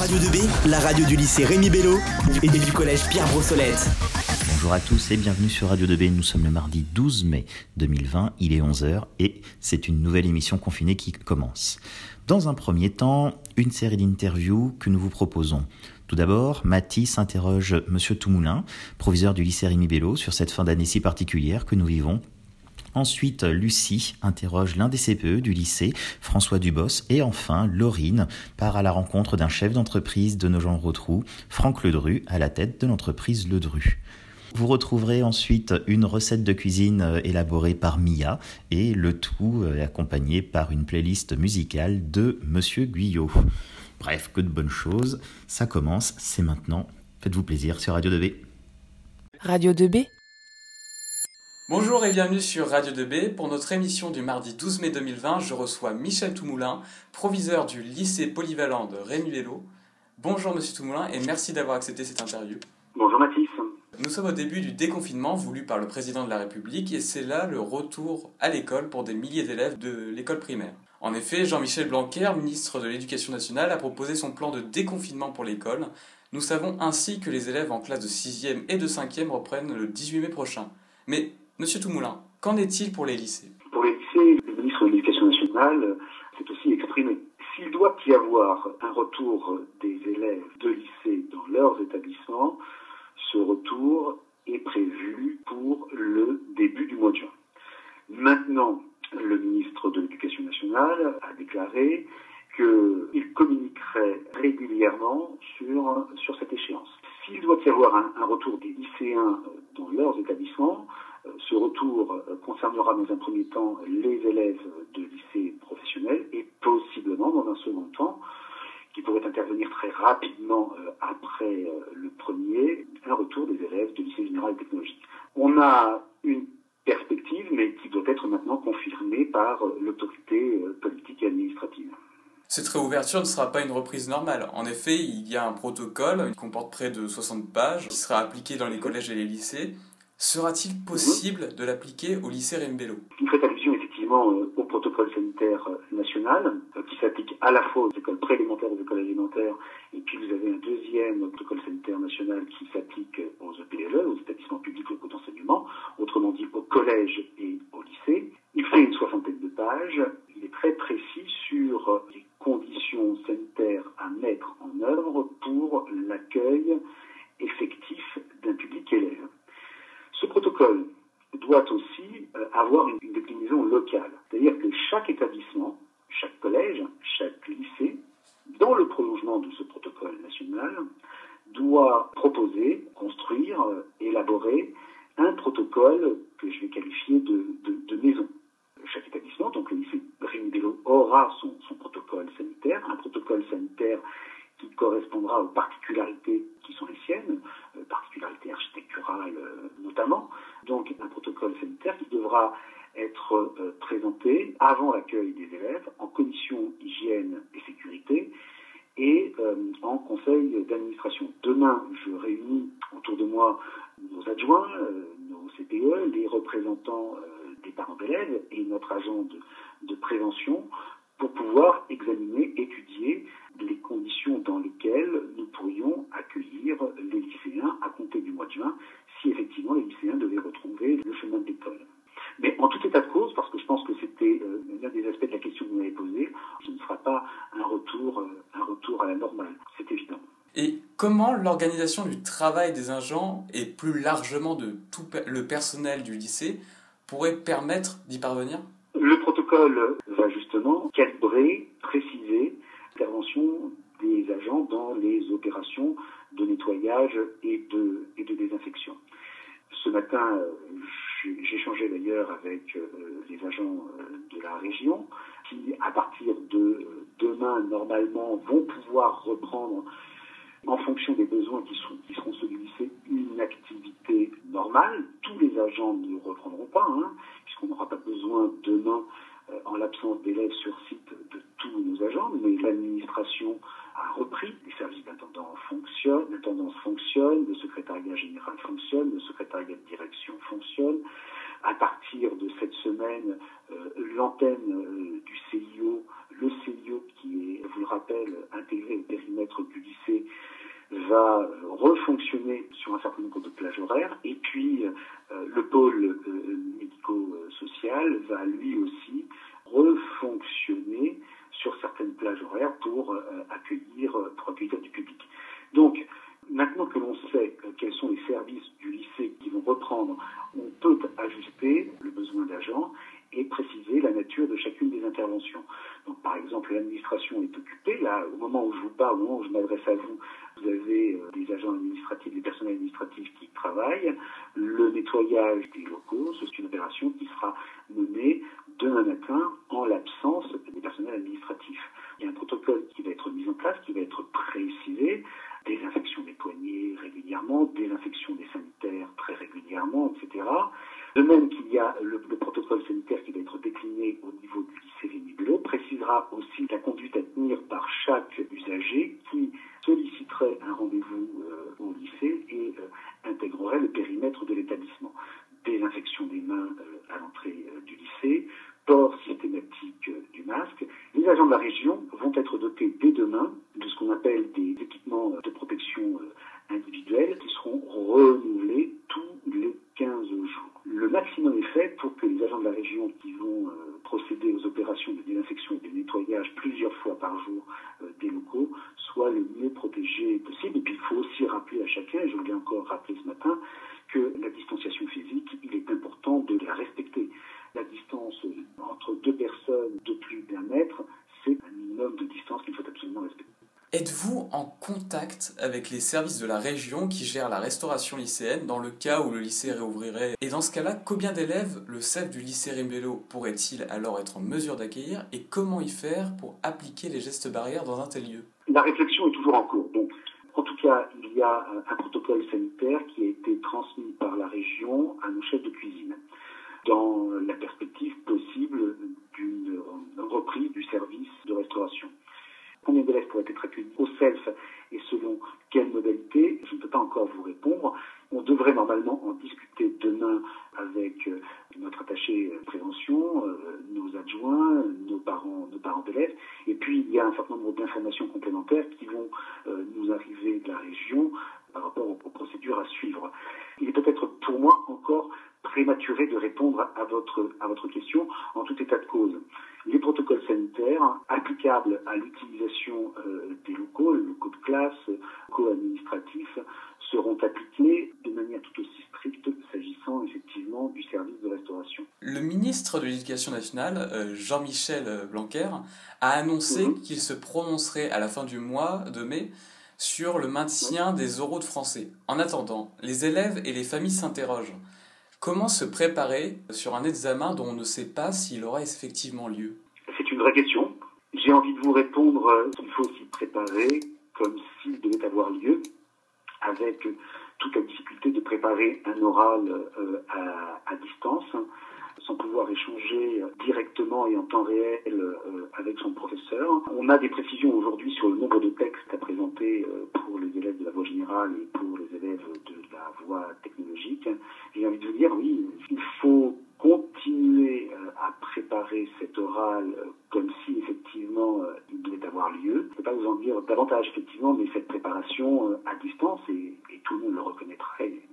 Radio 2B, la radio du lycée Rémi Bello et du collège Pierre Brossolette. Bonjour à tous et bienvenue sur Radio 2B. Nous sommes le mardi 12 mai 2020, il est 11h et c'est une nouvelle émission confinée qui commence. Dans un premier temps, une série d'interviews que nous vous proposons. Tout d'abord, Mathis interroge Monsieur Toumoulin, proviseur du lycée Rémi Bello, sur cette fin d'année si particulière que nous vivons Ensuite, Lucie interroge l'un des CPE du lycée, François Dubos. Et enfin, Laurine part à la rencontre d'un chef d'entreprise de Nogent-Rotrou, Franck Ledru, à la tête de l'entreprise Ledru. Vous retrouverez ensuite une recette de cuisine euh, élaborée par Mia et le tout euh, accompagné par une playlist musicale de Monsieur Guyot. Bref, que de bonnes choses. Ça commence, c'est maintenant. Faites-vous plaisir sur Radio 2B. Radio 2B Bonjour et bienvenue sur Radio 2B. Pour notre émission du mardi 12 mai 2020, je reçois Michel Toumoulin, proviseur du lycée polyvalent de Rémi Vélo. Bonjour Monsieur Toumoulin et merci d'avoir accepté cette interview. Bonjour Mathis. Nous sommes au début du déconfinement voulu par le président de la République et c'est là le retour à l'école pour des milliers d'élèves de l'école primaire. En effet, Jean-Michel Blanquer, ministre de l'Éducation nationale, a proposé son plan de déconfinement pour l'école. Nous savons ainsi que les élèves en classe de 6e et de 5e reprennent le 18 mai prochain. Mais Monsieur Toumoulin, qu'en est-il pour les lycées? Pour les lycées, le ministre de l'Éducation nationale s'est aussi exprimé. S'il doit y avoir un retour des élèves de lycée dans leurs établissements, ce retour est prévu pour le début du mois de juin. Maintenant, le ministre de l'Éducation nationale a déclaré qu'il communiquerait régulièrement sur, sur cette échéance. S'il doit y avoir un, un retour des lycéens dans leurs établissements, ce retour euh, concernera dans un premier temps les élèves de lycée professionnel et possiblement dans un second temps, qui pourrait intervenir très rapidement euh, après euh, le premier, un retour des élèves de lycée général et technologique. On a une perspective, mais qui doit être maintenant confirmée par l'autorité politique et administrative. Cette réouverture ne sera pas une reprise normale. En effet, il y a un protocole qui comporte près de 60 pages qui sera appliqué dans les collèges et les lycées. Sera-t-il possible de l'appliquer au lycée Rembello? Vous faites allusion effectivement euh, au protocole sanitaire euh, national euh, qui s'applique à la fois aux écoles préélémentaires, aux écoles alimentaires, et puis vous avez un deuxième protocole sanitaire national qui s'applique aux EPLE, aux établissements publics locaux d'enseignement, autrement dit aux collèges et au lycée. Il fait une soixantaine de pages. Il est très précis sur les conditions sanitaires à mettre en œuvre pour l'accueil effectif d'un public élève. Ce protocole doit aussi euh, avoir une, déclinaison locale, c'est-à-dire que chaque établissement, chaque collège, chaque lycée, dans le prolongement de ce protocole national, doit proposer, construire, euh, élaborer un protocole que je vais qualifier de, maison. Chaque établissement, donc le lycée Rémi Bello, aura son, protocole sanitaire, un protocole sanitaire qui correspondra aux particularités qui sont les siennes, particularités architecturales euh, notamment. Donc un protocole sanitaire qui devra être euh, présenté avant l'accueil des élèves en conditions hygiène et sécurité et euh, en conseil d'administration. Demain, je réunis autour de moi nos adjoints, euh, nos CPE, les représentants des parents d'élèves et notre agent de, de prévention pour pouvoir examiner, étudier les conditions dans lesquelles nous pourrions accueillir les lycéens à compter du mois de juin, si effectivement les lycéens devaient retrouver le chemin de l'école. Mais en tout état de cause, parce que je pense que c'était euh, l'un des aspects de la question que vous m'avez posée, ce ne sera pas un retour, euh, un retour à la normale, c'est évident. Et comment l'organisation du travail des agents et plus largement de tout le personnel du lycée pourrait permettre d'y parvenir? Le protocole va justement calibrer, rappel, intégré au périmètre du lycée, va refonctionner sur un certain nombre de plages horaires. Et puis, agents de la région vont être dotés dès demain de ce qu'on appelle des équipements de protection individuelle qui seront renouvelés tous les 15 jours. Le maximum est fait pour que les agents de la région qui vont procéder aux opérations de désinfection et de nettoyage plusieurs fois par jour des locaux soient le mieux protégés possible. Et puis il faut aussi rappeler à chacun, et je vous l'ai encore rappelé ce matin, que la distanciation physique, il est important de la respecter. La distance entre deux personnes de plus d'un mètre, c'est un minimum de distance qu'il faut absolument respecter. Êtes-vous en avec les services de la région qui gèrent la restauration lycéenne dans le cas où le lycée réouvrirait Et dans ce cas-là, combien d'élèves le CEF du lycée Rimbello pourrait-il alors être en mesure d'accueillir et comment y faire pour appliquer les gestes barrières dans un tel lieu? La réflexion est toujours en cours. Donc, en tout cas, il y a un protocole sanitaire qui a été transmis par la région à nos chefs de cuisine dans la perspective possible d'une reprise du service de restauration. Combien d'élèves pourraient être accueillis au SELF et selon quelle modalité Je ne peux pas encore vous répondre. On devrait normalement en discuter demain avec euh, notre attaché prévention, euh, nos adjoints, nos parents, nos parents d'élèves. Et puis il un certain nombre d'informations complémentaires qui vont euh, nous arriver de la région par rapport aux, procédures à suivre. Il est peut-être pour moi encore prématuré de répondre à votre, à votre question en tout état de cause. Les protocoles sanitaires applicables à l'utilisation euh, des locaux, les locaux de classe, locaux administratifs, seront appliqués Le ministre de l'Éducation nationale, euh, Jean-Michel Blanquer, a annoncé mhm. qu'il se prononcerait à la fin du mois de mai sur le maintien des oraux de français. En attendant, les élèves et les familles s'interrogent. Comment se préparer sur un examen dont on ne sait pas s'il aura effectivement lieu? C'est une vraie question. J'ai envie de vous répondre qu'il faut s'y préparer comme s'il devait avoir lieu, avec toute la difficulté de préparer un oral euh, à, distance sans pouvoir échanger directement et en temps réel euh, avec son professeur. On a des précisions aujourd'hui sur le nombre de textes à présenter euh, pour les élèves de la voie générale et pour les élèves de la voie technologique. J'ai envie de vous dire, oui, il faut continuer euh, à préparer cet oral comme si effectivement il devait avoir lieu. Je ne peux pas vous en dire davantage effectivement, mais cette préparation à distance, et, et tout le monde le très compliquée.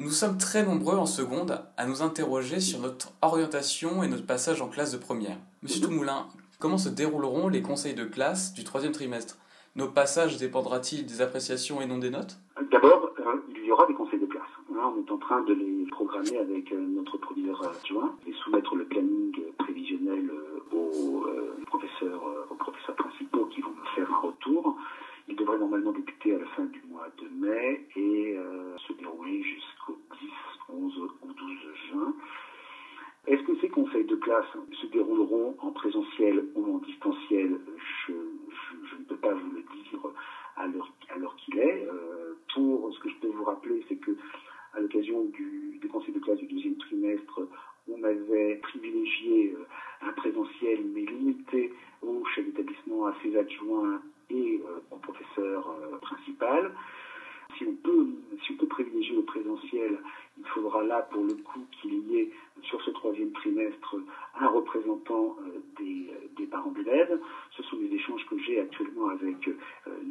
Nous sommes très nombreux en seconde à nous interroger sur notre orientation et notre passage en classe de première. Monsieur mhm. Toumoulin, comment se dérouleront les conseils de classe du troisième trimestre? Nos passages dépendra-t-il des appréciations et non des notes? D'abord, euh, il y aura des conseils de classe. on est en train de les programmer avec euh, notre proviseur adjoint et soumettre le Euh, euh, des, parents d'élèves. Ce sont des échanges que j'ai actuellement avec euh,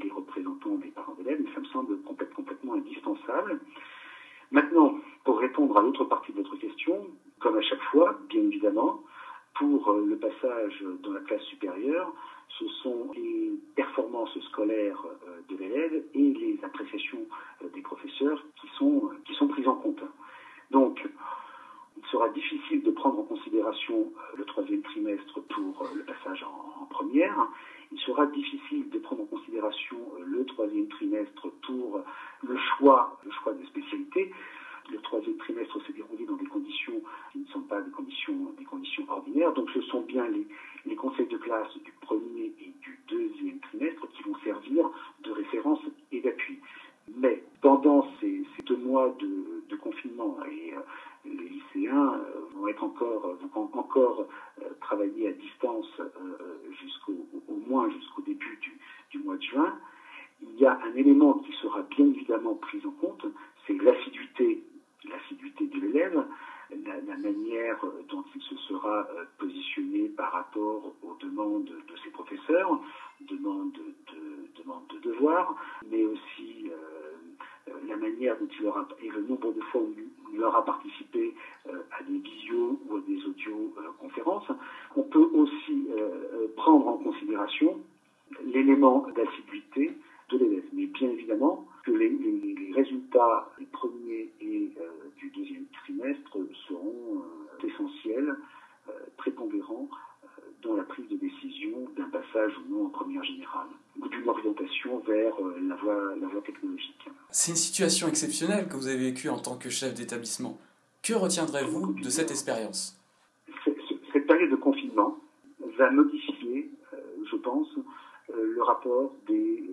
les représentants des parents d'élèves, mais ça me semble complètement indispensable. Maintenant, pour répondre à l'autre partie de votre question, comme à chaque fois, bien évidemment, pour le passage dans la classe supérieure, ce sont les performances scolaires de l'élève et les appréciations des professeurs qui sont, qui sont prises en compte. Donc, sera difficile de prendre en considération le troisième trimestre pour le passage en, première. Il sera difficile de prendre en considération le troisième trimestre pour le choix, le choix de spécialité. Le troisième trimestre s'est déroulé dans des conditions qui ne sont pas des conditions, des conditions ordinaires. Donc ce sont bien les, les conseils de classe du premier et du deuxième trimestre qui vont servir de référence et d'appui. Mais pendant ces, ces deux mois de, de confinement, et euh, les lycéens euh, vont être encore, vont encore euh, travailler à distance jusqu'au au moins jusqu'au début du, mois de juin, il y a un élément qui sera bien évidemment pris en compte, c'est l'assiduité l'assiduité de l'élève, la, manière dont il se sera euh, positionné par rapport aux demandes de ses professeurs, demandes de, demandes de devoirs, mais aussi euh, la manière dont il aura et le nombre de fois où il aura participé euh, à des visios ou à des audio-conférences. On peut aussi euh, prendre en considération l'élément d'assiduité de l'élève. Mais bien évidemment que les, les, les résultats du premier et euh, du deuxième trimestre seront euh, essentiels, euh, prépondérants dans la prise de décision d'un passage ou non en première générale ou d'une orientation vers la voie, la voie technologique. C'est une exceptionnelle que vous avez vécue en tant que chef d'établissement. Que retiendrez-vous de cette expérience Cette période de confinement va modifier, je pense, le rapport des,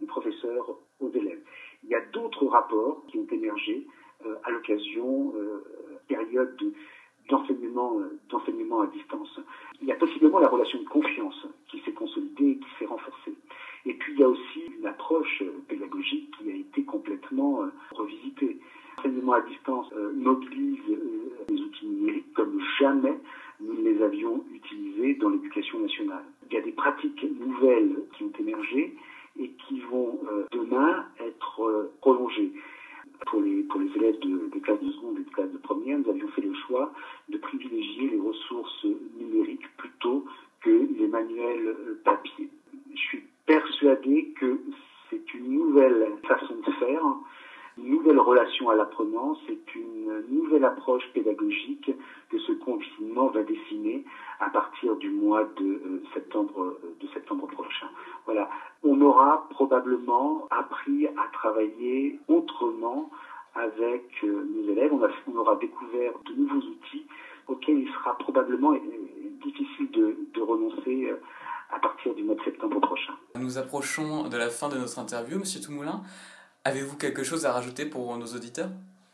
des, professeurs aux élèves. Il y a d'autres rapports qui ont émergé euh, à l'occasion euh, période d'enseignement euh, d'enseignement à distance. Il y a possiblement la relation de confiance qui s'est consolidée et qui s'est renforcée. Et puis il y a aussi une approche pédagogique qui a été complètement revisitée. L'enseignement à distance mobilise les outils numériques comme jamais nous les avions utilisés dans l'éducation nationale. Il y a des pratiques nouvelles qui ont émergé et qui vont euh, demain être euh, prolongées. Pour les, élèves de, des classes de seconde et de classes de première, nous avions fait le choix de privilégier les ressources numériques plutôt que les manuels euh, papier. Je suis persuadé que c'est une nouvelle façon de faire nouvelle relation à l'apprenant, c'est une nouvelle approche pédagogique que ce confinement va dessiner à partir du mois de euh, septembre de septembre prochain. Voilà, on aura probablement appris à travailler autrement avec euh, nos élèves. On, aura découvert de nouveaux outils auxquels il sera probablement euh, difficile de, de renoncer à partir du mois de septembre prochain. Nous approchons de la fin de notre interview, Monsieur Toumoulin. Avez-vous quelque chose à rajouter pour nos auditeurs?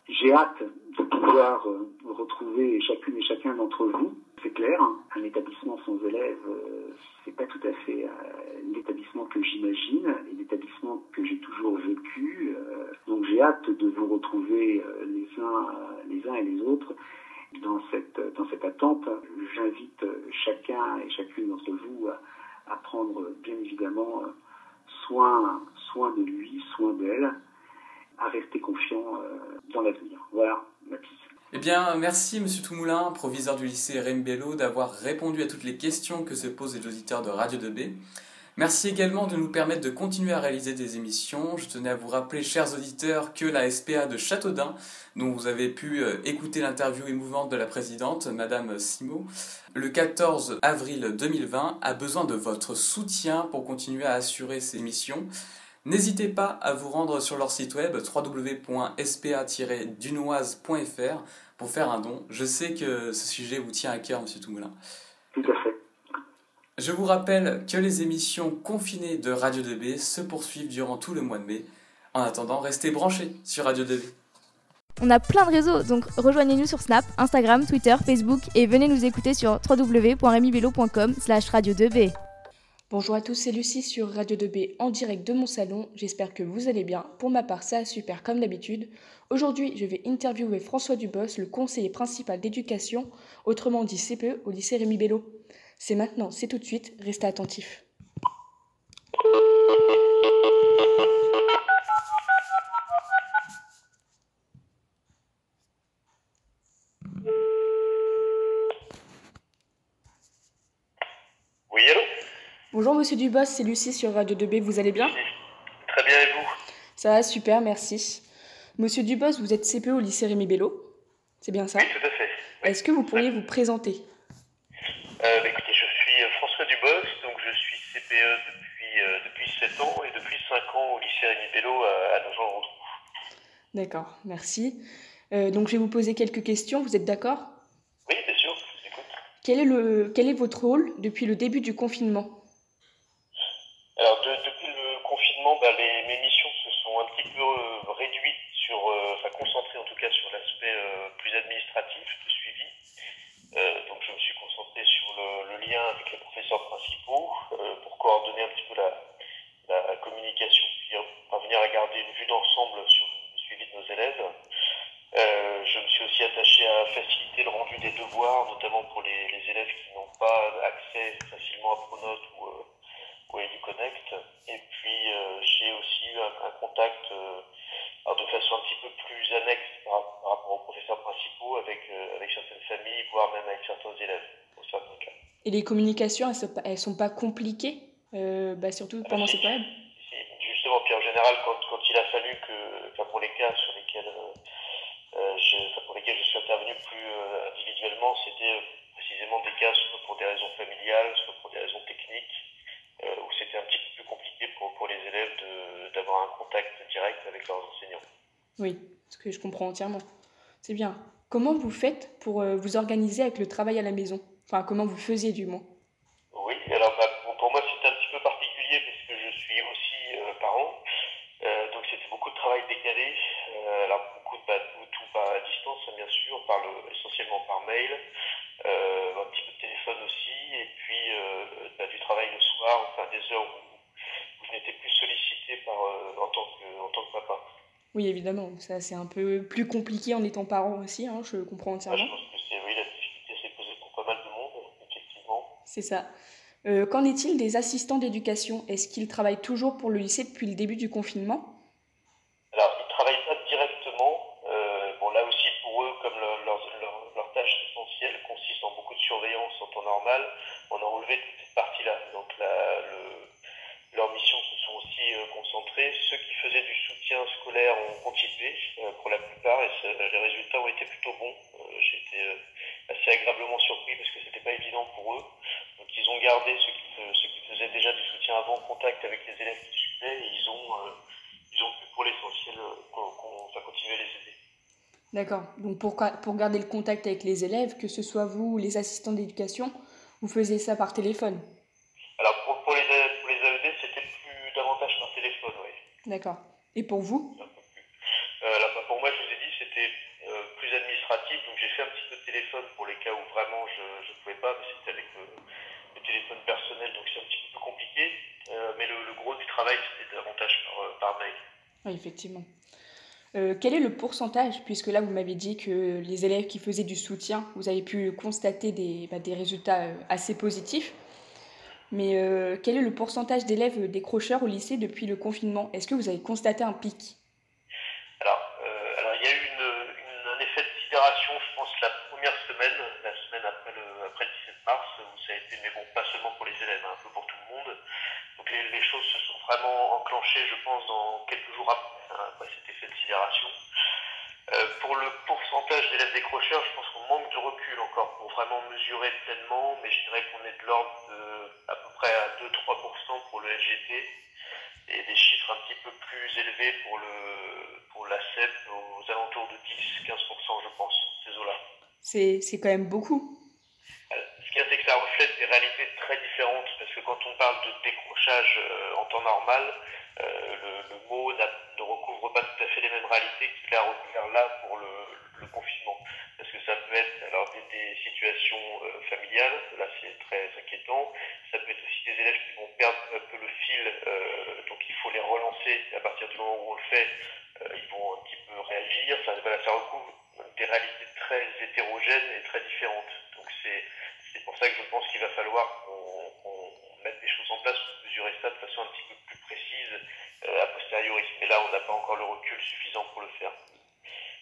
J'ai hâte de pouvoir euh, retrouver chacune et chacun d'entre vous. C'est clair, hein, un établissement sans élèves, euh, c'est pas tout à fait euh, l'établissement que j'imagine, et l'établissement que j'ai toujours vécu. donc j'ai hâte de vous retrouver les uns, les uns et les autres dans cette, dans cette attente. J'invite chacun et chacune d'entre vous à, à prendre bien évidemment soin, soin de lui, soin d'elle, à rester confiant euh, dans l'avenir. Voilà, Mathis. Eh bien, merci Monsieur Toumoulin, proviseur du lycée Rembello, d'avoir répondu à toutes les questions que se posent les auditeurs de Radio 2B. Merci également de nous permettre de continuer à réaliser des émissions. Je tenais à vous rappeler, chers auditeurs, que la SPA de Châteaudun, dont vous avez pu euh, écouter l'interview émouvante de la présidente, Madame Simo, le 14 avril 2020, a besoin de votre soutien pour continuer à assurer ces missions. N'hésitez pas à vous rendre sur leur site web www.spa-dunoise.fr pour faire un don. Je sais que ce sujet vous tient à cœur, Monsieur Toumoulin. Tout à fait. Je vous rappelle que les émissions confinées de Radio 2B se poursuivent durant tout le mois de mai. En attendant, restez branchés sur Radio 2B. On a plein de réseaux, donc rejoignez-nous sur Snap, Instagram, Twitter, Facebook et venez nous écouter sur www.remibello.com slash radio 2B. Bonjour à tous, c'est Lucie sur Radio 2B en direct de mon salon. J'espère que vous allez bien. Pour ma part, ça super comme d'habitude. Aujourd'hui, je vais interviewer François Dubos, le conseiller principal d'éducation, autrement dit CPE, au lycée Rémi Bello. C'est maintenant, c'est tout de suite, restez attentifs. Bonjour Monsieur Dubos, c'est Lucie sur Radio 2B, vous allez bien Très bien et vous Ça va, super, merci. Monsieur Dubos, vous êtes CPE au lycée Rémi Bello, c'est bien ça Oui, tout à fait. Oui. Est-ce que vous pourriez vous présenter Euh, bah, écoutez, je suis euh, François Dubos, donc je suis CPE depuis, euh, depuis 7 ans et depuis 5 ans au lycée Rémi Bello à, à Nogent-le-Rotrou. D'accord, merci. Euh, donc je vais vous poser quelques questions, vous êtes d'accord? Oui, bien sûr, je vous écoute. quel est, le, quel est votre rôle depuis le début du confinement Alors, de- depuis le confinement, bah, les, mes missions se sont un petit peu euh, réduites sur, euh, enfin concentrées en tout cas sur l'aspect euh, plus administratif de suivi. Euh, donc, je me suis concentré sur le, le lien avec les professeurs principaux euh, pour coordonner un petit peu la, la communication, puis euh, parvenir à garder une vue d'ensemble sur le suivi de nos élèves. Euh, je me suis aussi attaché à faciliter le rendu des devoirs, notamment pour les, les élèves qui n'ont pas accès facilement à Pronote ou, euh, ou à EduConnect. Et puis euh, j'ai aussi eu un, un contact euh, alors de façon un petit peu plus annexe par, par rapport aux professeurs principaux avec, euh, avec certaines familles, voire même avec certains élèves, certains cas. Et les communications, elles sont elles sont pas compliquées, bah, surtout pendant cette période Si, Justement, puis en général, quand, quand il a fallu que, enfin pour les cas sur lesquels, euh, euh, je, enfin pour lesquels je suis intervenu plus euh, individuellement, c'était euh, précisément des cas soit pour des raisons familiales, soit pour des raisons techniques, euh, où c'était un petit peu plus compliqué pour, pour les élèves de- d'avoir un contact direct avec leurs enseignants. Oui, ce que je comprends entièrement. C'est bien. Comment vous faites pour euh, vous organiser avec le travail à la maison? Enfin, comment vous faisiez du moins Oui, alors bah, pour, pour moi c'était un petit peu particulier puisque je suis aussi euh, parent, Euh, donc c'était beaucoup de travail décalé, Euh, alors beaucoup de bah, tout, tout par à distance hein, bien sûr, par le, essentiellement par mail, euh, un petit peu de téléphone aussi, et puis euh, bah, du travail le soir, enfin des heures où, où je n'étais plus sollicité par, euh, en, tant que, en tant que papa. Oui, évidemment, ça c'est un peu plus compliqué en étant parent aussi, hein, je comprends Moi, je entièrement. pense que c'est oui, la difficulté s'est posée pour pas mal de monde, effectivement. C'est ça. Euh, Qu'en est-il des assistants d'éducation? Est-ce qu'ils travaillent toujours pour le lycée depuis le début du confinement Alors, ils ne travaillent pas directement. Euh, bon, là aussi, pour eux, comme leur, leur, leur, leur tâche essentielle consiste en beaucoup de surveillance en temps normal, on a enlevé toute cette partie-là. Donc, la, le, leurs missions se sont aussi euh, concentrées. Ceux qui faisaient du soutien scolaire ont continué euh, pour la plupart et c'est- les résultats ont été plutôt bons. Euh, J'ai été euh, assez agréablement surpris parce que c'était pas évident pour eux. Donc, ils ont gardé ceux qui, fe- ceux qui faisaient déjà du soutien avant contact avec les élèves qui suivaient et ils ont euh, ils ont pu pour l'essentiel euh, qu'on qu'on- enfin, continuer à les aider. D'accord. Donc pour, ga- pour garder le contact avec les élèves, que ce soit vous ou les assistants d'éducation, vous faisiez ça par téléphone? Alors pour, pour les, A- pour les AED, c'était plus davantage par téléphone, oui. D'accord. Et pour vous? Euh, là, pour moi, je vous ai dit, c'était euh, plus administratif, donc j'ai fait un petit peu de téléphone pour les cas où vraiment je ne pouvais pas, mais c'était avec le, le téléphone personnel, donc c'est un petit peu plus compliqué. Euh, mais le, le gros du travail, c'était davantage par, euh, par mail. Oui, effectivement. Euh, quel est le pourcentage, puisque là vous m'avez dit que les élèves qui faisaient du soutien, vous avez pu constater des, bah, résultats euh, assez positifs, mais euh, quel est le pourcentage d'élèves décrocheurs au lycée depuis le confinement? Est-ce que vous avez constaté un pic? Alors, alors il y a eu un effet de sidération, je pense, la première semaine, la semaine après le, après le 17 mars, où ça a été, mais bon, pas seulement pour les élèves, hein, un peu pour tout le monde. Donc les, les choses se sont vraiment enclenchées, je pense, dans Euh, pour le pourcentage d'élèves décrocheurs, je pense qu'on manque de recul encore pour vraiment mesurer pleinement, mais je dirais qu'on est de l'ordre de à peu près à 2-3% pour le LGT et des chiffres un petit peu plus élevés pour le pour la CEP aux alentours de 10-15% je pense, ces eaux-là. C'est quand même beaucoup. Euh, Ce qu'il y a, c'est que ça reflète des réalités très différentes, parce que quand on parle de décrochage euh, en temps normal, le, le mot ne recouvre pas tout à fait les mêmes réalités qu'il a recouvert là pour le, confinement. Parce que ça peut être alors des, situations euh, familiales, là c'est très inquiétant, ça peut être aussi des élèves qui vont perdre un peu le fil, euh, donc il faut les relancer, à partir du moment où on le fait, euh, ils vont un petit peu réagir, ça, recouvre des réalités très hétérogènes très différentes. Donc c'est c'est pour ça que je pense qu'il va falloir qu'on qu'on mette des choses en place pour mesurer ça de façon un petit peu plus précise euh, a posteriori. Mais là, on n'a pas encore le recul suffisant pour le faire.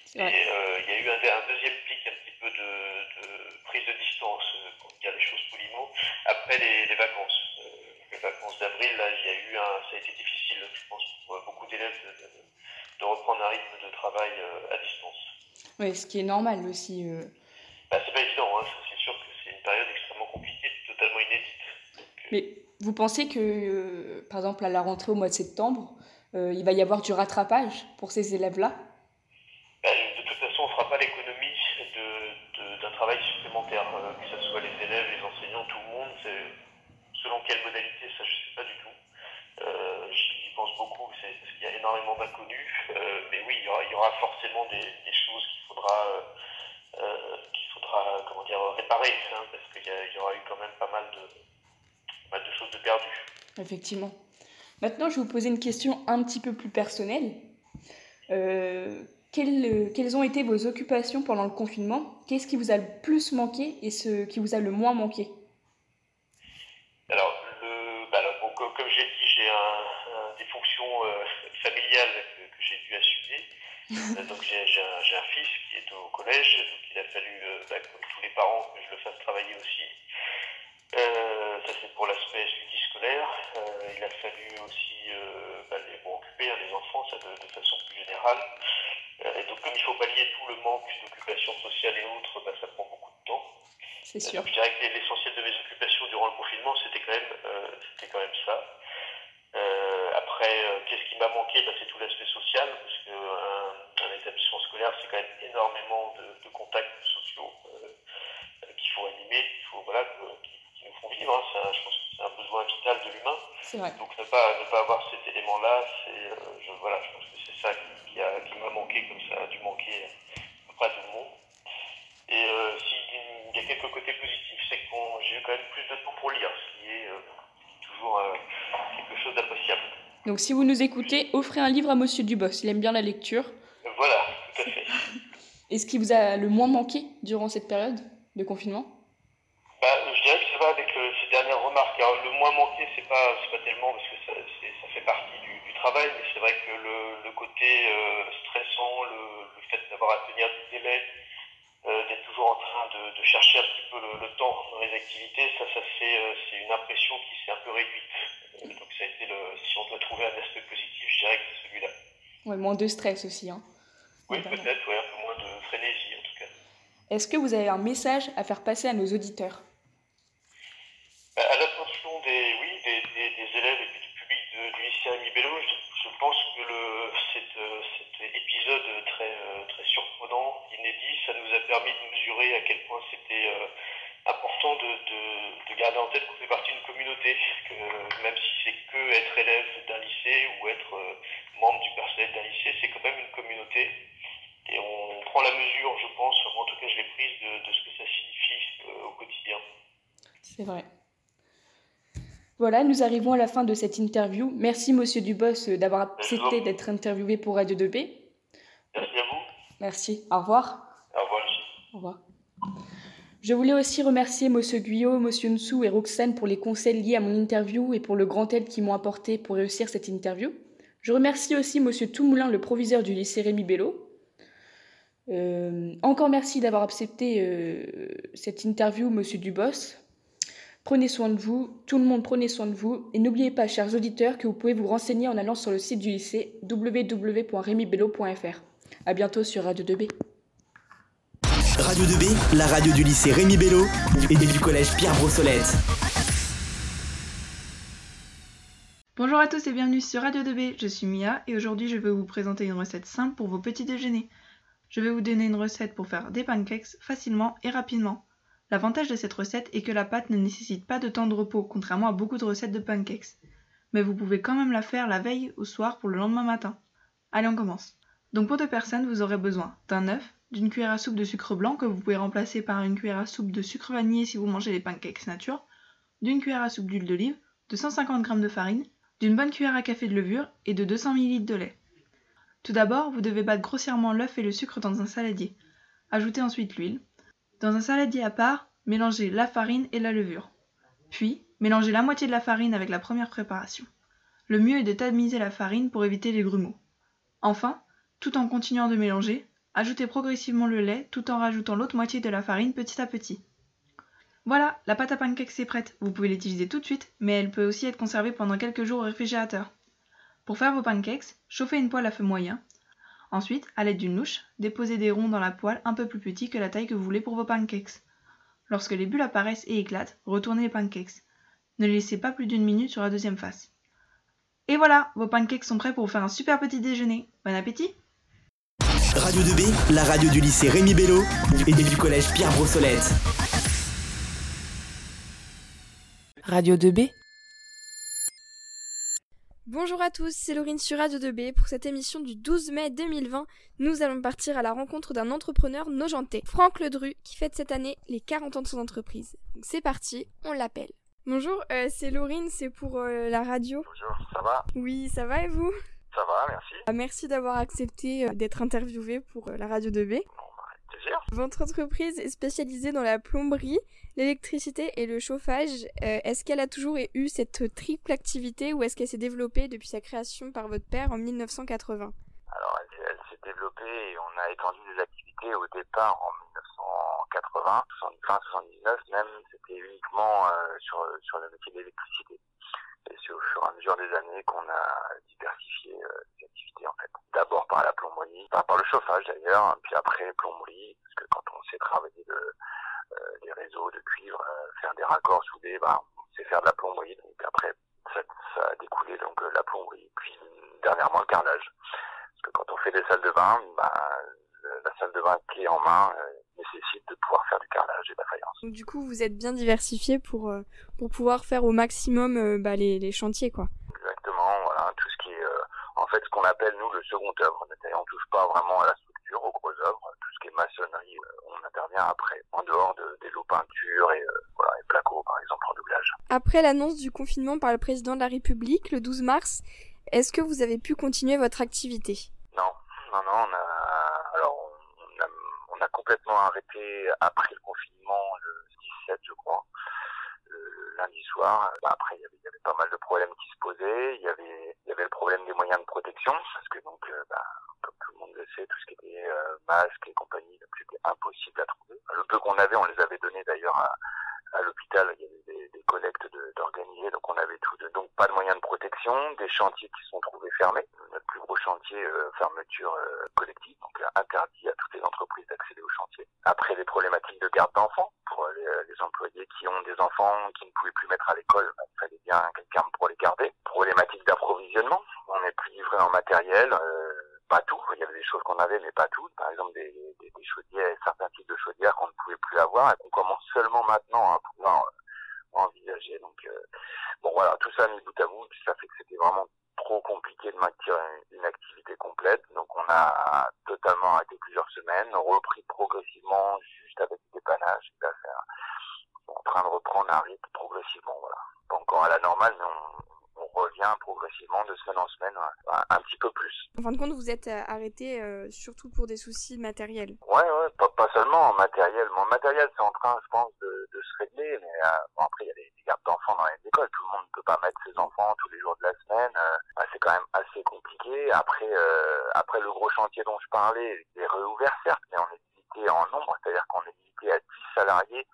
C'est Et vrai. euh, il y a eu un, un deuxième pic un petit peu de, de prise de distance, euh, pour dire les choses poliment, après les, les vacances. Euh, vacances d'avril, là, il y a eu un, ça a été difficile, je pense, pour beaucoup d'élèves de, de, reprendre un rythme de travail à distance. Oui, ce qui est normal aussi. Bah, c'est pas évident, hein. c'est sûr que c'est une période extrêmement compliquée, totalement inédite. Mais vous pensez que, par exemple, à la rentrée au mois de septembre, il va y avoir du rattrapage pour ces élèves-là bah, De toute façon, on ne fera pas l'économie d'un travail supplémentaire, que ce soit les élèves, les enseignants, tout le monde. Selon quelle modalité, ça je ne sais pas du tout. Euh, J'y pense beaucoup, parce qu'il y a énormément d'inconnus. Euh, mais oui, il y aura, il y aura forcément des, des choses qu'il faudra, euh, qu'il faudra comment dire, réparer, hein, parce qu'il y, y, aura eu quand même pas mal de, pas mal de choses de perdues. Effectivement. Maintenant, je vais vous poser une question un petit peu plus personnelle. Euh, quelles, quelles, ont été vos occupations pendant le confinement? Qu'est-ce qui vous a le plus manqué et ce qui vous a le moins manqué? Alors, le, bah alors bon, comme, comme j'ai dit, j'ai un, un, des fonctions euh, familiales que, que j'ai dû assumer. donc, j'ai un, un, fils qui est au collège, donc il a fallu, euh, bah, comme tous les parents, que je le fasse travailler aussi. Euh, ça c'est pour l'aspect suivi scolaire. Euh, il a fallu aussi euh, bah, les, occuper hein, les enfants, ça de, de façon plus générale. Euh, et donc comme il faut pallier tout le manque d'occupation sociale et autres, bah, ça prend beaucoup de temps. C'est sûr. Je dirais que l'essentiel de mes occupations durant le confinement, c'était quand même, c'était quand même ça. après, qu'est-ce qui m'a manqué? Bah, C'est tout l'aspect social, parce qu'un un établissement scolaire, c'est quand même énormément de, de contacts sociaux qu'il faut animer, qu'il faut voilà, qui nous font vivre. Hein. Je pense que c'est un besoin vital de l'humain. Donc ne pas, ne pas avoir cet élément-là, c'est, euh, je, voilà, je pense que c'est ça qui, a, qui m'a manqué, comme ça a dû manquer à peu près tout le monde. Et euh, s'il y a quelques côtés positifs, c'est que j'ai eu quand même plus de temps pour lire, ce qui est euh, toujours quelque chose d'appréciable. Donc si vous nous écoutez, offrez un livre à Monsieur Dubos, il aime bien la lecture. Voilà, tout à fait. Et ce qui vous a le moins manqué durant cette période de confinement bah, je dirais que ça va remarques. Alors, le moins manqué, c'est pas, pas tellement parce que ça, ça fait partie du, du travail, mais c'est vrai que le, le côté euh, stressant, le, le fait d'avoir à tenir des délais, euh, d'être toujours en train de, de, chercher un petit peu le, le temps dans les activités, ça, ça c'est, euh, c'est une impression qui s'est un peu réduite. Donc ça a été le, si on doit trouver un aspect positif, je dirais que c'est celui-là. Ouais, moins de stress aussi, hein. Oui, peut-être, ouais, un peu moins de frénésie en tout cas. Est-ce que vous avez un message à faire passer à nos auditeurs? À l'attention des, oui, des, des, élèves et du public de, du lycée Rémi Bello, je, pense que le, cet, cet épisode très, très surprenant, inédit, ça nous a permis de mesurer à quel point c'était euh, important de, de, de, garder en tête qu'on fait partie d'une communauté, que même si c'est que être élève d'un lycée ou être euh, membre du personnel d'un lycée, c'est quand même une communauté. Et on prend la mesure, je pense, en tout cas je l'ai prise, de, de, ce que ça signifie euh, au quotidien. C'est vrai. Voilà, nous arrivons à la fin de cette interview. Merci, monsieur Dubos, d'avoir accepté d'être interviewé pour Radio 2B. Merci à vous. Merci. Au revoir. Au revoir. Au revoir. Je voulais aussi remercier monsieur Guyot, monsieur Nsou et Roxane pour les conseils liés à mon interview et pour le grand aide qu'ils m'ont apporté pour réussir cette interview. Je remercie aussi monsieur Toumoulin, le proviseur du lycée Rémi Bello. Euh, encore merci d'avoir accepté euh, cette interview, monsieur Dubos. Prenez soin de vous, tout le monde prenez soin de vous, et n'oubliez pas, chers auditeurs, que vous pouvez vous renseigner en allant sur le site du lycée www.remibello.fr. À bientôt sur Radio 2B. Radio 2B, la radio du lycée Rémi Bello et du collège Pierre Brossolette. Bonjour à tous et bienvenue sur Radio 2B, je suis Mia et aujourd'hui je vais vous présenter une recette simple pour vos petits déjeuners. Je vais vous donner une recette pour faire des pancakes facilement et rapidement. L'avantage de cette recette est que la pâte ne nécessite pas de temps de repos, contrairement à beaucoup de recettes de pancakes. Mais vous pouvez quand même la faire la veille au soir pour le lendemain matin. Allez, on commence. Donc pour deux personnes, vous aurez besoin d'un œuf, d'une cuillère à soupe de sucre blanc que vous pouvez remplacer par une cuillère à soupe de sucre vanillé si vous mangez les pancakes nature, d'une cuillère à soupe d'huile d'olive, de 150 g de farine, d'une bonne cuillère à café de levure et de 200 ml de lait. Tout d'abord, vous devez battre grossièrement l'œuf et le sucre dans un saladier. Ajoutez ensuite l'huile. Dans un saladier à part, mélangez la farine et la levure. Puis, mélangez la moitié de la farine avec la première préparation. Le mieux est de tamiser la farine pour éviter les grumeaux. Enfin, tout en continuant de mélanger, ajoutez progressivement le lait tout en rajoutant l'autre moitié de la farine petit à petit. Voilà, la pâte à pancakes est prête. Vous pouvez l'utiliser tout de suite, mais elle peut aussi être conservée pendant quelques jours au réfrigérateur. Pour faire vos pancakes, chauffez une poêle à feu moyen. Ensuite, à l'aide d'une louche, déposez des ronds dans la poêle un peu plus petits que la taille que vous voulez pour vos pancakes. Lorsque les bulles apparaissent et éclatent, retournez les pancakes. Ne les laissez pas plus d'une minute sur la deuxième face. Et voilà, vos pancakes sont prêts pour vous faire un super petit déjeuner. Bon appétit Radio 2B, la radio du lycée Rémi Bello et du collège Pierre Brossolette. Radio 2B Bonjour à tous, c'est Laurine sur Radio 2B. Pour cette émission du 12 mai 2020, nous allons partir à la rencontre d'un entrepreneur nojentais, Franck Ledru, qui fête cette année les 40 ans de son entreprise. C'est parti, on l'appelle. Bonjour, euh, c'est Laurine, c'est pour euh, la radio. Bonjour, ça va? Oui, ça va et vous? Ça va, merci. Ah, Merci d'avoir accepté euh, d'être interviewé pour la radio 2B. Plaisir. Votre entreprise est spécialisée dans la plomberie, l'électricité et le chauffage. Euh, est-ce qu'elle a toujours eu cette triple activité ou est-ce qu'elle s'est développée depuis sa création par votre père en 1980 Alors, elle, s'est- elle s'est développée et on a étendu des activités au départ en 1980, 70, fin 79 même, c'était uniquement euh, sur, sur le métier de l'électricité. Et c'est au fur et à mesure des années qu'on a diversifié euh, les activités en fait. D'abord par la plomberie, par, le chauffage d'ailleurs, puis après plomberie, parce que quand on sait travailler le, euh, les réseaux de cuivre, euh, faire des raccords soudés, bah, on sait faire de la plomberie. Donc après, ça, ça a découlé donc euh, la plomberie, puis dernièrement le carrelage. Parce que quand on fait des salles de bain, bah, la salle de bain clé en main euh, nécessite de pouvoir faire du carrelage et de la faïence. Donc du coup, vous êtes bien diversifié pour, euh, pour pouvoir faire au maximum euh, bah, les, les chantiers, quoi. Exactement, voilà, tout ce qui est euh, en fait ce qu'on appelle nous le second œuvre. C'est-à-dire on touche pas vraiment à la structure, aux grosses œuvres, tout ce qui est maçonnerie, on intervient après, en dehors de, des lots peinture et voilà, et placo par exemple en doublage. Après l'annonce du confinement par le président de la République le 12 mars, est-ce que vous avez pu continuer votre activité Non, non, non, on a alors on a, on a complètement arrêté après le confinement le 17 je crois. Le lundi soir, Bah, après il y, avait, pas mal de problèmes qui se posaient, il y avait il y avait le problème des moyens de protection, parce que donc euh, bah, comme tout le monde le sait, tout ce qui était euh, masque et compagnie, c'était impossible à trouver. Le peu qu'on avait, on les avait donnés d'ailleurs à, à l'hôpital, il y avait des, des collectes de- d'organiser, donc on avait tout de, donc pas de moyens de protection, des chantiers qui sont trouvés fermés. Notre plus gros chantier, euh, fermeture euh, collective, donc interdit à toutes les entreprises d'accéder au chantier. Après les problématiques de garde d'enfants, pour les, euh, les employés qui ont des enfants qui ne pouvaient plus mettre à l'école, bah, il fallait bien quelqu'un pour les garder. Problématique d'approvisionnement, on n'est plus livré en matériel, euh, pas tout, il y avait des choses qu'on avait mais pas tout, par exemple des, des, des chaudières, certains types de chaudières qu'on ne pouvait plus avoir et qu'on commence seulement maintenant à pouvoir euh, envisager. Donc euh, bon voilà, tout ça mis bout à bout, ça fait que c'était vraiment trop compliqué de maintenir une, activité complète. Donc on a totalement arrêté plusieurs semaines, repris progressivement juste avec des un- en train de reprendre un rythme progressivement, voilà. Pas encore à la normale, mais on revient progressivement de semaine en semaine, un, un petit peu plus. En fin de compte, vous êtes euh, arrêté euh, surtout pour des soucis matériels. Ouais, ouais, pas, pas seulement en matériel. Mon matériel, c'est en train, je pense, de, de se régler, mais euh, bon, après, il y a des, des gardes d'enfants dans les écoles. Tout le monde ne peut pas mettre ses enfants tous les jours de la semaine. Euh, bah, c'est quand même assez compliqué. Après, euh, après le gros chantier dont je parlais, il est réouvert, certes, mais on est limité en nombre, c'est-à-dire qu'on est limité à 10 salariés,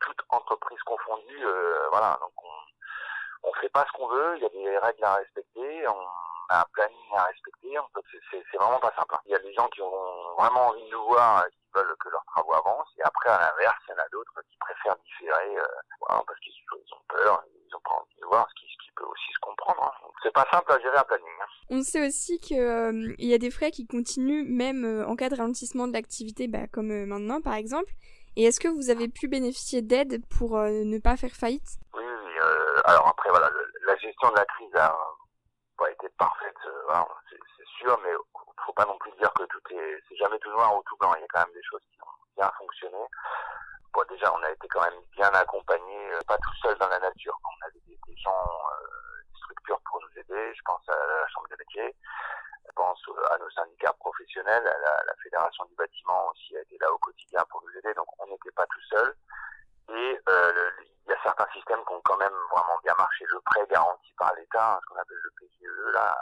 toutes entreprises confondues. euh, voilà, donc on, on fait pas ce qu'on veut, il y a des règles à respecter, on a un planning à respecter, c'est- vraiment pas simple. hein. Il y a des gens qui ont vraiment envie de nous voir, euh, qui veulent que leurs travaux avancent, et après, à l'inverse, il y en a d'autres qui préfèrent différer, euh, parce qu'ils ils ont peur, ils ont pas envie de nous voir, ce qui, ce qui peut aussi se comprendre. hein. C'est pas simple à gérer un planning. hein. On sait aussi qu'il y a des frais qui continuent même euh, en cas de ralentissement de l'activité, bah, comme euh, maintenant par exemple. Et est-ce que vous avez pu bénéficier d'aide pour euh, ne pas faire faillite? Oui, euh, alors après, voilà, la gestion de la crise a pas été parfaite, euh, voilà, c'est sûr, mais faut pas non plus dire que tout est, c'est jamais tout noir ou tout blanc. Il y a quand même des choses qui ont bien fonctionné. Bon, déjà, on a été quand même bien accompagnés, euh, pas tout seul dans la nature. On avait des, gens, euh, des structures pour nous aider. Je pense à la Chambre des métiers. Je pense euh, à nos syndicats professionnels, à la, la Fédération du bâtiment aussi a été là au quotidien pour nous aider. Donc, on n'était pas tout seul. Et euh, le- il y a certains systèmes qui ont quand même vraiment bien marché. Le prêt garanti par l'État, ce qu'on appelle le PGE, là,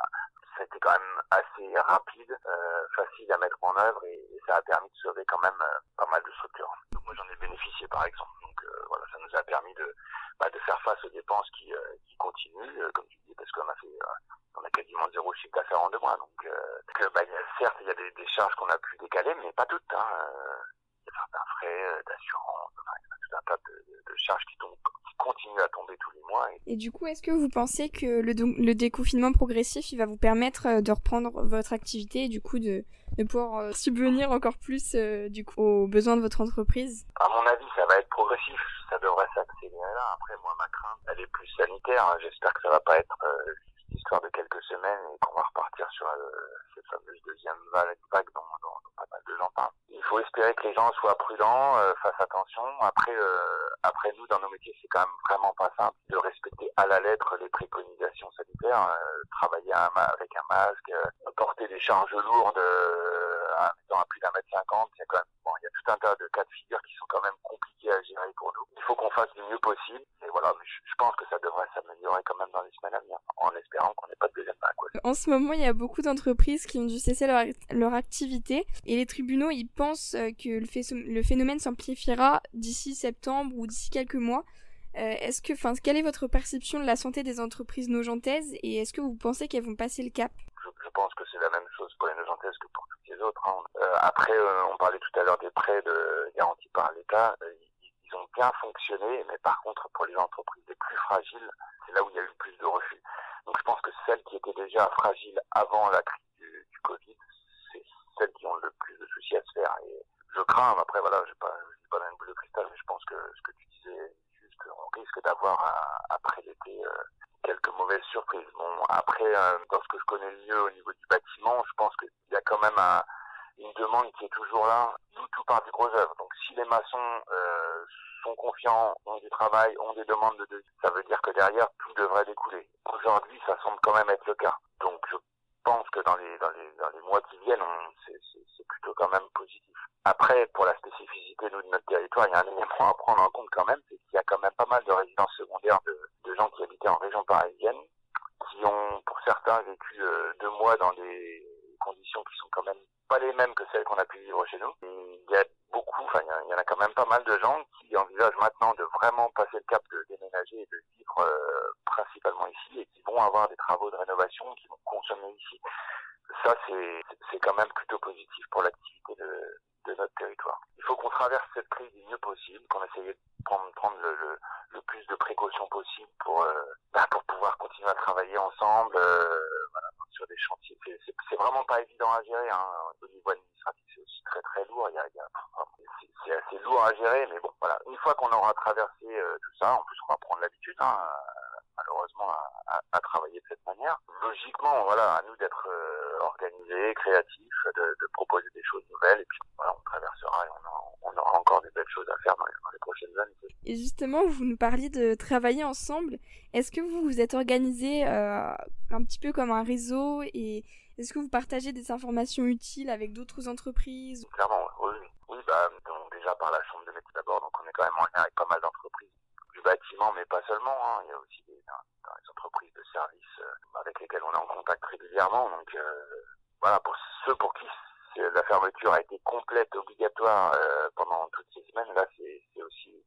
été quand même assez rapide, euh, facile à mettre en œuvre et, ça a permis de sauver quand même euh, pas mal de structures. Donc moi j'en ai bénéficié par exemple. Donc euh, voilà, ça nous a permis de, bah, de faire face aux dépenses qui, qui continuent, comme tu dis, parce qu'on a fait on a quasiment zéro chiffre d'affaires en deux mois. Donc que, bah, certes il y a des, des charges qu'on a pu décaler, mais pas toutes. Hein. Il y a certains frais d'assurance, enfin, il y a tout un tas de, de charges qui tombent continue à tomber tous les mois. Et, du coup, est-ce que vous pensez que le, le, déconfinement progressif, il va vous permettre euh, de reprendre votre activité et du coup de, pouvoir euh, subvenir encore plus euh, du coup, aux besoins de votre entreprise? À mon avis, ça va être progressif. Ça devrait s'accélérer là. Après, moi, ma crainte, elle est plus sanitaire. Hein. J'espère que ça va pas être juste histoire de quelques semaines et qu'on va repartir sur cette fameuse deuxième vague, vague dont, dont, pas mal de gens parlent. Il faut espérer que les gens soient prudents, fassent attention. Après, après nous, dans nos métiers, c'est quand même vraiment pas simple de respecter à la lettre les préconisations sanitaires. Euh, travailler avec un masque, euh, porter des charges lourdes euh, étant à plus d'un mètre cinquante, il y a quand même bon, il y a tout un tas de cas de figure qui sont quand même compliqués à gérer pour nous. Il faut qu'on fasse du mieux possible. Et voilà, je, je pense que ça devrait s'améliorer quand même dans les semaines à venir, en espérant qu'on n'ait pas de deuxième vague. En ce moment, il y a beaucoup d'entreprises qui ont dû cesser leur, leur activité et les tribunaux, ils pensent que le, le phénomène s'amplifiera d'ici septembre ou d'ici quelques mois. Euh, est-ce que, enfin, quelle est votre perception de la santé des entreprises nogentaises et est-ce que vous pensez qu'elles vont passer le cap? Je, pense que c'est la même chose pour les nogentaises que pour toutes les autres. Hein. Euh, après, euh, on parlait tout à l'heure des prêts garantis par l'État. ils ont bien fonctionné, mais par contre, pour les entreprises les plus fragiles, c'est là où il y a eu le plus de refus. Donc, je pense que celles qui étaient déjà fragiles avant la crise du, Covid, c'est celles qui ont le plus de soucis à se faire. Et je crains, après, voilà, je pas, pas dans une boule de cristal, mais je pense que ce que tu disais on risque d'avoir après l'été euh, quelques mauvaises surprises. Après, euh, dans ce que je connais le mieux au niveau du bâtiment, je pense qu'il y a quand même une demande qui est toujours là. Tout part du gros œuvre. Donc, si les maçons euh, sont confiants, ont du travail, ont des demandes de devis, ça veut dire que derrière, tout devrait découler. Aujourd'hui, ça semble quand même être le cas. Pense que dans les, dans les, dans les mois qui viennent, c'est plutôt quand même positif. Après, pour la spécificité de notre territoire, il y a un élément à prendre en compte quand même, c'est qu'il y a quand même pas mal de résidences secondaires de, de, gens qui habitaient en région parisienne, qui ont pour certains vécu euh, deux mois dans des conditions qui sont quand même pas les mêmes que celles qu'on a pu vivre chez nous. Beaucoup, enfin il y, en a quand même pas mal de gens qui envisagent maintenant de vraiment passer le cap de déménager et de vivre euh, principalement ici et qui vont avoir des travaux de rénovation qui vont consommer ici. Ça c'est quand même plutôt positif pour l'activité de, de notre territoire. Il faut qu'on traverse cette crise du mieux possible, qu'on essaye de prendre, prendre le, le, plus de précautions possible pour, euh, bah, pour pouvoir continuer à travailler ensemble euh, des chantiers. C'est vraiment pas évident à gérer. Hein. Au niveau administratif, c'est aussi très très lourd. C'est assez lourd à gérer, mais bon, voilà. Une fois qu'on aura traversé euh, tout ça, en plus on va prendre l'habitude, hein, malheureusement, à, travailler de cette manière. Logiquement, voilà, à nous d'être euh, organisés, créatifs, de, proposer des choses nouvelles, et puis voilà, on traversera et on, aura encore des belles choses à faire dans les, prochaines années. Et justement, vous nous parliez de travailler ensemble. Est-ce que vous vous êtes organisé euh, un petit peu comme un réseau et est-ce que vous partagez des informations utiles avec d'autres entreprises? Clairement, oui. Oui, bah, déjà par la chambre de métier d'abord, donc on est quand même en lien avec pas mal d'entreprises du bâtiment, mais pas seulement. Hein. Il y a aussi des, des entreprises de services euh, avec lesquelles on est en contact régulièrement. Donc euh, voilà, pour ceux pour qui la fermeture a été complète, obligatoire euh, pendant toutes ces semaines, là c'est aussi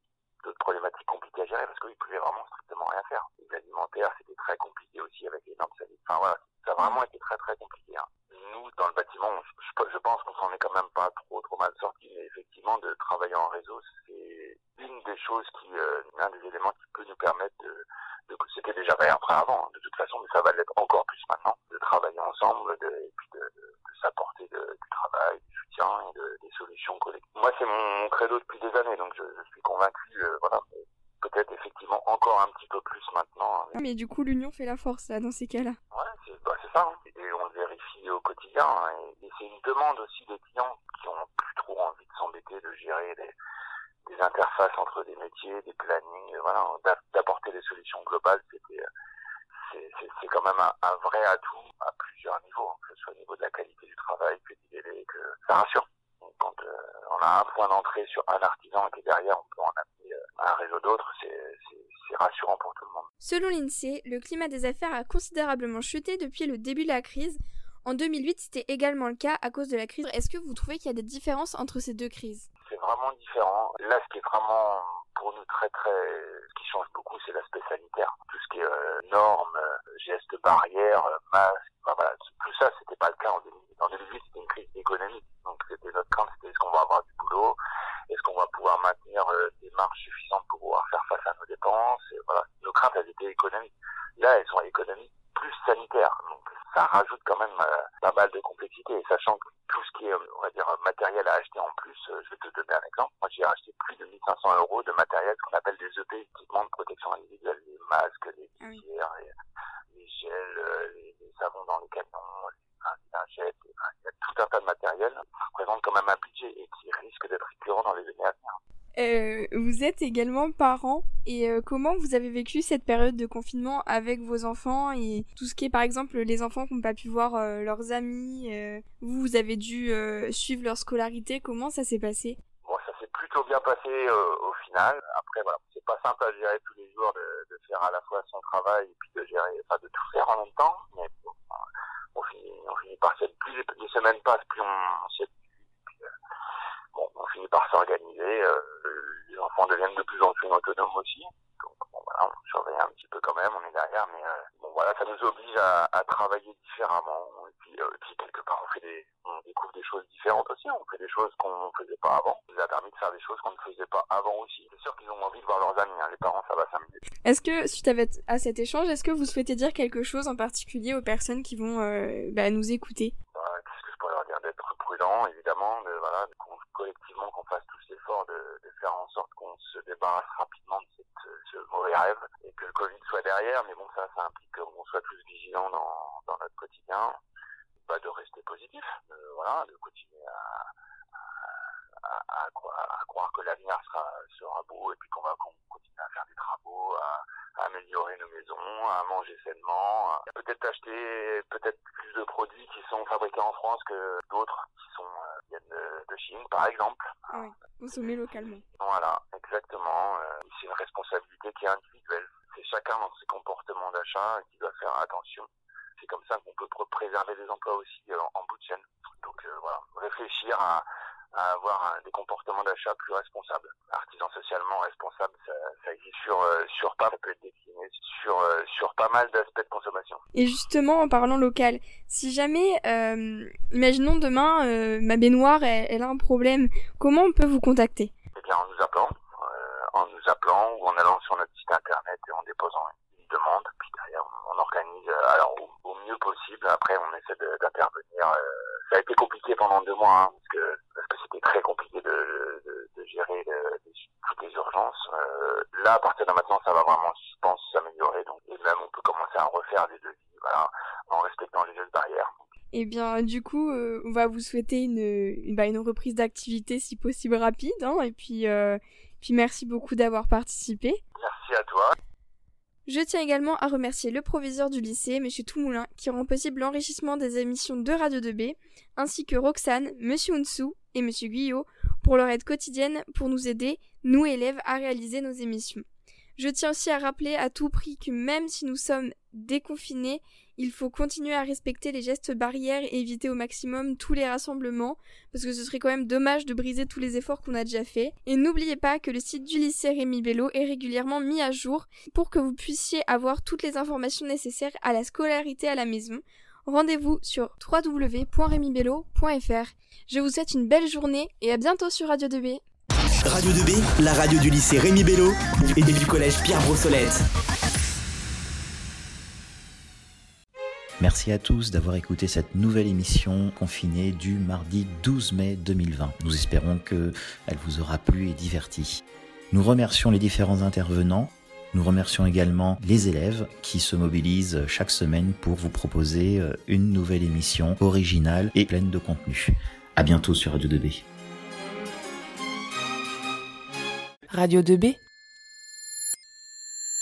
d'autres problématiques compliquées à gérer parce qu'ils pouvaient vraiment strictement rien faire. Les alimentaires, c'était très compliqué aussi avec les normes sanitaires. Enfin voilà, ça a vraiment été très très compliqué. Hein. Nous, dans le bâtiment, je, pense qu'on s'en est quand même pas trop trop mal sorti, mais effectivement, de travailler en réseau, c'est une des choses qui, euh, un des éléments qui peut nous permettre de c'était déjà vrai après avant, hein, de toute façon, mais ça va l'être encore plus maintenant, de travailler ensemble, de, et puis de, de, de s'apporter du travail, du soutien et de, des solutions collectives. Moi, c'est mon credo depuis des années, donc je, je suis convaincu, euh, voilà, peut-être effectivement encore un petit peu plus maintenant. Hein. Mais du coup, l'union fait la force, là, dans ces cas-là. Ouais, c'est bah, ça. Hein. Et on le vérifie au quotidien. Hein. Et, c'est une demande aussi des clients qui ont plus trop envie de s'embêter, de gérer des, des, interfaces entre des métiers, des plannings, voilà, d'apporter des solutions globales. C'était c'est quand même un, un, vrai atout à plusieurs niveaux, que ce soit au niveau de la qualité du travail, que du délai, que ça rassure quand euh, on a un point d'entrée sur un artisan et derrière on peut en amener euh, un réseau d'autres, c'est rassurant pour tout le monde. Selon l'INSEE, le climat des affaires a considérablement chuté depuis le début de la crise. En 2008, c'était également le cas à cause de la crise. Est-ce que vous trouvez qu'il y a des différences entre ces deux crises? Vraiment différent. Là, ce qui est vraiment pour nous très très, qui change beaucoup, c'est l'aspect sanitaire. Tout ce qui est euh, normes, gestes barrières, euh, masques, voilà, tout ça, c'était pas le cas en 2008. En 2008, c'était une crise économique. Donc c'était notre crainte, c'était est-ce qu'on va avoir du boulot, est-ce qu'on va pouvoir maintenir des marges suffisantes pour pouvoir faire face à nos dépenses. Et voilà, nos craintes, elles étaient économiques. Là, elles sont économiques plus sanitaires. Donc ça rajoute quand même pas mal de complexité. Et sachant que tout ce qui est, on va dire, matériel à acheter en plus, je vais te donner un exemple. Moi, j'ai acheté plus de 1500 euros de matériel qu'on appelle des EP, équipements de protection individuelle, les masques, les ah visières, les, gels, euh, les, savons dans les camions, les lingettes, il y a tout un tas de matériel qui représente quand même un budget et qui risque d'être récurrent dans les années à venir. Euh, vous êtes également parent et euh, comment vous avez vécu cette période de confinement avec vos enfants et tout ce qui est par exemple les enfants qui n'ont pas pu voir euh, leurs amis, vous, vous avez dû suivre leur scolarité, comment ça s'est passé? Bon, ça s'est plutôt bien passé au final. Après, voilà, c'est pas simple à gérer tous les jours de, faire à la fois son travail et puis de gérer, enfin de tout faire en même temps. Mais bon, on finit, on finit par plus les semaines passent, plus on, on bon, on finit par s'organiser. Euh, les enfants deviennent de plus en plus autonomes aussi. Donc bon, voilà, on surveille un petit peu quand même, on est derrière, mais euh, bon voilà, ça nous oblige à, à travailler différemment. Et puis, euh, puis, quelque part, on fait des, on découvre des choses différentes aussi. On fait des choses qu'on ne faisait pas avant. Ça nous a permis de faire des choses qu'on ne faisait pas avant aussi. C'est sûr qu'ils ont envie de voir leurs amis. Hein. Les parents, ça va s'amuser. Est-ce que suite à, cet échange, est-ce que vous souhaitez dire quelque chose en particulier aux personnes qui vont euh, bah, nous écouter? Bah, D'être prudent, évidemment, de, voilà, collectivement qu'on fasse tous l'effort de, de, faire en sorte qu'on se débarrasse rapidement de cette, ce mauvais rêve et que le Covid soit derrière. Mais bon, ça, ça implique qu'on soit plus vigilant dans, dans notre quotidien, bah, de rester positif, de, voilà, de continuer à, à, à, croire, que l'avenir sera, sera beau et puis qu'on va continuer à faire des travaux, à, améliorer nos maisons, à manger sainement, peut-être acheter peut-être plus de produits qui sont fabriqués en France que d'autres qui sont euh, viennent de, de, Chine par exemple. Oui, consommer localement. Voilà, exactement. Euh, c'est une responsabilité qui est individuelle. C'est chacun dans ses comportements d'achat qui doit faire attention. C'est comme ça qu'on peut préserver les emplois aussi euh, en, bout de chaîne. Donc voilà, réfléchir à, à avoir des comportements d'achat plus responsables. Artisan socialement responsable, ça, ça existe sur, euh, sur pas, ça peut être décliné sur, euh, sur pas mal d'aspects de consommation. Et justement, en parlant local, si jamais, euh, imaginons demain, euh, ma baignoire, elle, elle, a un problème, comment on peut vous contacter? Eh bien, en nous appelant, en nous appelant ou en allant sur notre site internet et en déposant demande, puis derrière, on, organise, alors au, au, mieux possible, après on essaie d'intervenir. ça a été compliqué pendant deux mois, hein, parce que parce que c'était très compliqué de, de, de gérer le, toutes les urgences. Euh, là, à partir de maintenant, ça va vraiment, je pense, s'améliorer. Donc, et même, on peut commencer à refaire des devis, voilà, en respectant les gestes barrières. Eh bien, du coup, euh, on va vous souhaiter une, une, bah, une reprise d'activité si possible rapide. Hein, et puis, euh, puis, merci beaucoup d'avoir participé. Merci à toi. Je tiens également à remercier le proviseur du lycée, M. Toumoulin, qui rend possible l'enrichissement des émissions de Radio 2B, ainsi que Roxane, M. Unsou et M. Guyot pour leur aide quotidienne pour nous aider, nous élèves, à réaliser nos émissions. Je tiens aussi à rappeler à tout prix que même si nous sommes déconfinés, il faut continuer à respecter les gestes barrières et éviter au maximum tous les rassemblements, parce que ce serait quand même dommage de briser tous les efforts qu'on a déjà faits. Et n'oubliez pas que le site du lycée Rémi Bello est régulièrement mis à jour pour que vous puissiez avoir toutes les informations nécessaires à la scolarité à la maison. Rendez-vous sur www.remibello.fr. Je vous souhaite une belle journée et à bientôt sur Radio 2B. Radio 2B, la radio du lycée Rémi Bello et du collège Pierre Brossolette. Merci à tous d'avoir écouté cette nouvelle émission confinée du mardi 12 mai 2020. Nous espérons qu'elle vous aura plu et diverti. Nous remercions les différents intervenants. Nous remercions également les élèves qui se mobilisent chaque semaine pour vous proposer une nouvelle émission originale et pleine de contenu. À bientôt sur Radio 2B. Radio 2B